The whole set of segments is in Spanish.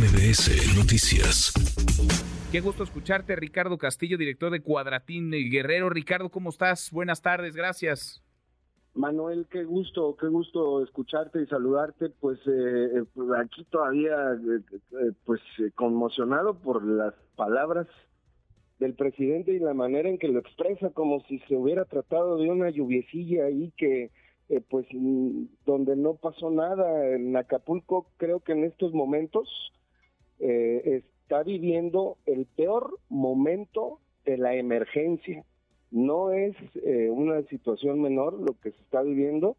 MBS Noticias. Qué gusto escucharte, Ricardo Castillo, director de Cuadratín Guerrero. Ricardo, ¿cómo estás? Buenas tardes, gracias. Manuel, qué gusto, qué gusto escucharte y saludarte. Pues eh, pues, aquí todavía, eh, eh, pues conmocionado por las palabras del presidente y la manera en que lo expresa, como si se hubiera tratado de una lluviecilla ahí que eh, pues mm, donde no pasó nada. En Acapulco creo que en estos momentos eh, está viviendo el peor momento de la emergencia. No es eh, una situación menor lo que se está viviendo,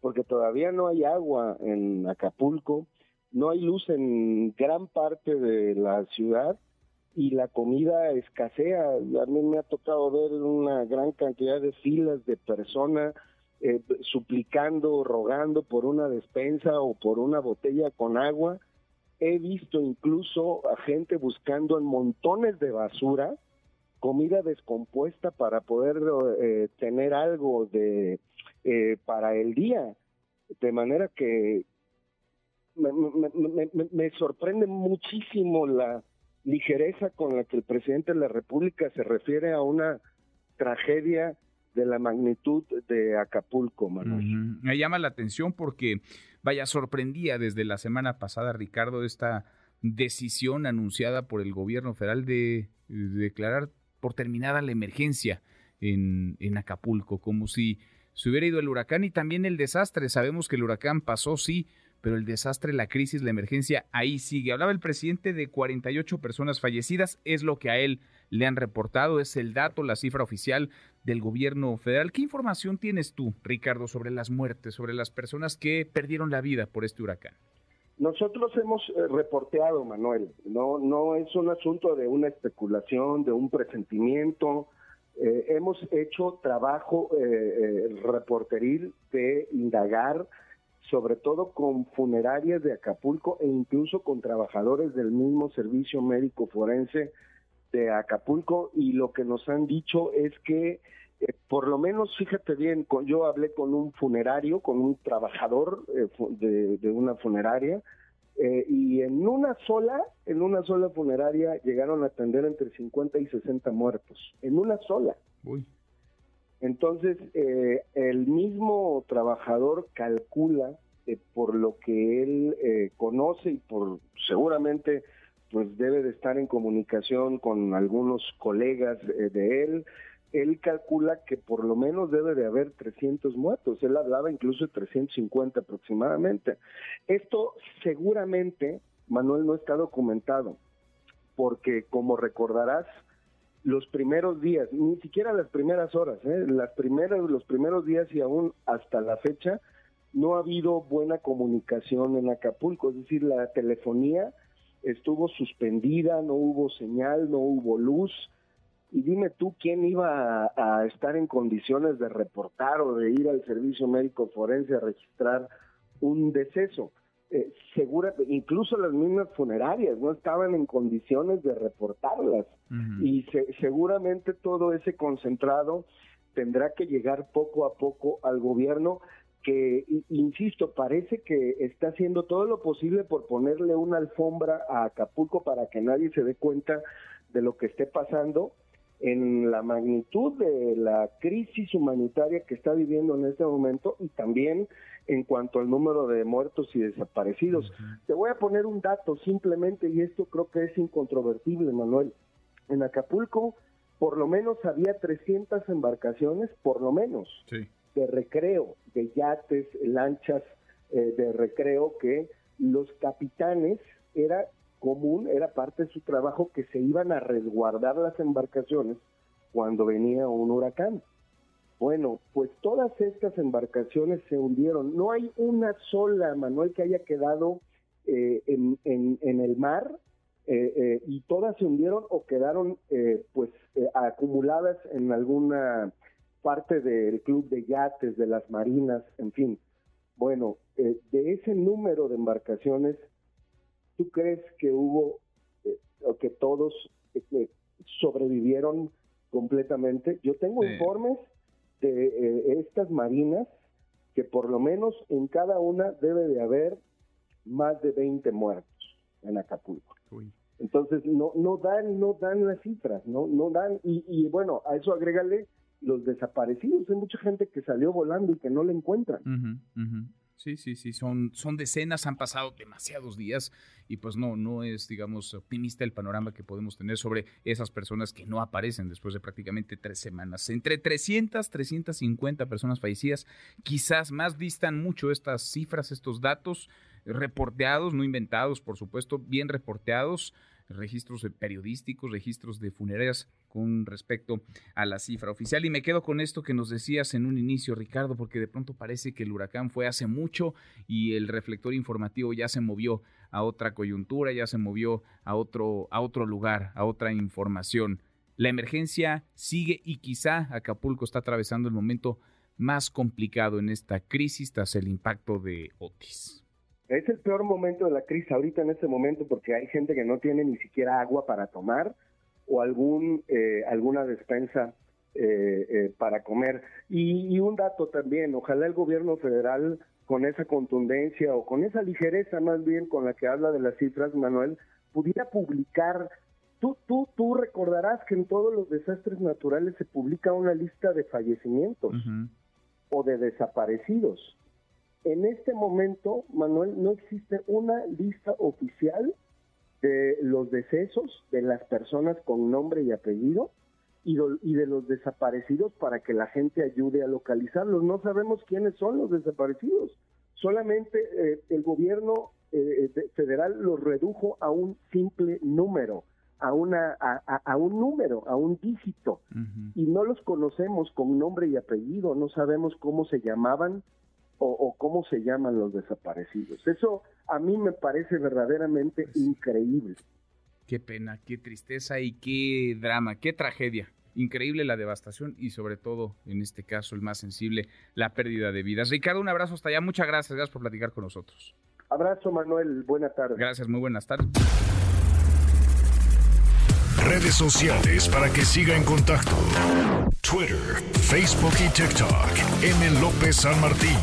porque todavía no hay agua en Acapulco, no hay luz en gran parte de la ciudad y la comida escasea. A mí me ha tocado ver una gran cantidad de filas de personas eh, suplicando, rogando por una despensa o por una botella con agua. He visto incluso a gente buscando en montones de basura comida descompuesta para poder eh, tener algo de eh, para el día. De manera que me, me sorprende muchísimo la ligereza con la que el presidente de la República se refiere a una tragedia de la magnitud de Acapulco, Manuel. Me llama la atención porque, vaya, sorprendía desde la semana pasada, Ricardo, esta decisión anunciada por el gobierno federal de, declarar por terminada la emergencia en, Acapulco, como si se hubiera ido el huracán y también el desastre. Sabemos que el huracán pasó, sí, pero el desastre, la crisis, la emergencia, ahí sigue. Hablaba el presidente de 48 personas fallecidas, es lo que a él le han reportado, es el dato, la cifra oficial del gobierno federal. ¿Qué información tienes tú, Ricardo, sobre las muertes, sobre las personas que perdieron la vida por este huracán? Nosotros hemos eh, reporteado, Manuel, no, no es un asunto de una especulación, de un presentimiento. Eh, hemos hecho trabajo eh, reporteril de indagar sobre todo con funerarias de Acapulco e incluso con trabajadores del mismo servicio médico forense de Acapulco y lo que nos han dicho es que eh, por lo menos fíjate bien, yo hablé con un funerario, con un trabajador eh, de, una funeraria eh, y en una sola, en una sola funeraria llegaron a atender entre 50 y 60 muertos, en una sola. Uy. Entonces, eh, el mismo trabajador calcula eh, por lo que él eh, conoce y por seguramente pues debe de estar en comunicación con algunos colegas de él, él calcula que por lo menos debe de haber 300 muertos, él hablaba incluso de 350 aproximadamente. Esto seguramente, Manuel, no está documentado, porque como recordarás, los primeros días, ni siquiera las primeras horas, ¿eh? las primeras, los primeros días y aún hasta la fecha, no ha habido buena comunicación en Acapulco, es decir, la telefonía estuvo suspendida, no hubo señal, no hubo luz. Y dime tú quién iba a, estar en condiciones de reportar o de ir al servicio médico forense a registrar un deceso. Eh, segura, incluso las mismas funerarias no estaban en condiciones de reportarlas. Y seguramente todo ese concentrado tendrá que llegar poco a poco al gobierno que, insisto, parece que está haciendo todo lo posible por ponerle una alfombra a Acapulco para que nadie se dé cuenta de lo que esté pasando en la magnitud de la crisis humanitaria que está viviendo en este momento y también en cuanto al número de muertos y desaparecidos. Te voy a poner un dato simplemente y esto creo que es incontrovertible, Manuel. En Acapulco por lo menos había 300 embarcaciones, por lo menos, de recreo, de yates, lanchas eh, de recreo que los capitanes era común, era parte de su trabajo que se iban a resguardar las embarcaciones cuando venía un huracán. Bueno, pues todas estas embarcaciones se hundieron. No hay una sola, Manuel, que haya quedado eh, en, en, el mar eh, eh, y todas se hundieron o quedaron pues acumuladas en alguna parte del club de yates, de las marinas, en fin. Bueno, de ese número de embarcaciones, ¿Tú crees que hubo, eh, o que todos eh, sobrevivieron completamente? Yo tengo informes de eh, estas marinas que por lo menos en cada una debe de haber más de 20 muertos. en Acapulco. Entonces no no dan no dan las cifras, no no dan y, y bueno a eso agrégale los desaparecidos. Hay mucha gente que salió volando y que no la encuentran. Sí, sí, sí, son, son decenas, han pasado demasiados días y pues no, no es, digamos, optimista el panorama que podemos tener sobre esas personas que no aparecen después de prácticamente tres semanas. Entre 300, 350 personas fallecidas, quizás más distan mucho estas cifras, estos datos reporteados, no inventados, por supuesto, bien reporteados registros periodísticos, registros de funerarias con respecto a la cifra oficial. Y me quedo con esto que nos decías en un inicio, Ricardo, porque de pronto parece que el huracán fue hace mucho y el reflector informativo ya se movió a otra coyuntura, ya se movió a otro, a otro lugar, a otra información. La emergencia sigue y quizá Acapulco está atravesando el momento más complicado en esta crisis tras el impacto de Otis. Es el peor momento de la crisis ahorita en este momento porque hay gente que no tiene ni siquiera agua para tomar o algún eh, alguna despensa eh, eh, para comer. Y, un dato también, ojalá el gobierno federal con esa contundencia o con esa ligereza más bien con la que habla de las cifras, Manuel, pudiera publicar. Tú, tú, tú recordarás que en todos los desastres naturales se publica una lista de fallecimientos o de desaparecidos. En este momento, Manuel, no existe una lista oficial los decesos de las personas con nombre y apellido y, de los desaparecidos para que la gente ayude a localizarlos. No sabemos quiénes son los desaparecidos. Solamente eh, el gobierno eh, federal los redujo a un simple número, a, una, a, un número, a un dígito. Y no los conocemos con nombre y apellido, no sabemos cómo se llamaban, o, cómo se llaman los desaparecidos. Eso a mí me parece verdaderamente pues increíble. Qué pena, qué tristeza y qué drama, qué tragedia. Increíble la devastación y sobre todo, en este caso, el más sensible, la pérdida de vidas. Ricardo, un abrazo hasta allá. Muchas gracias. Gracias por platicar con nosotros. Abrazo, Manuel. Buenas tardes. Gracias, muy buenas tardes. Redes sociales para que siga en contacto: Twitter, Facebook y TikTok. M. López San Martín.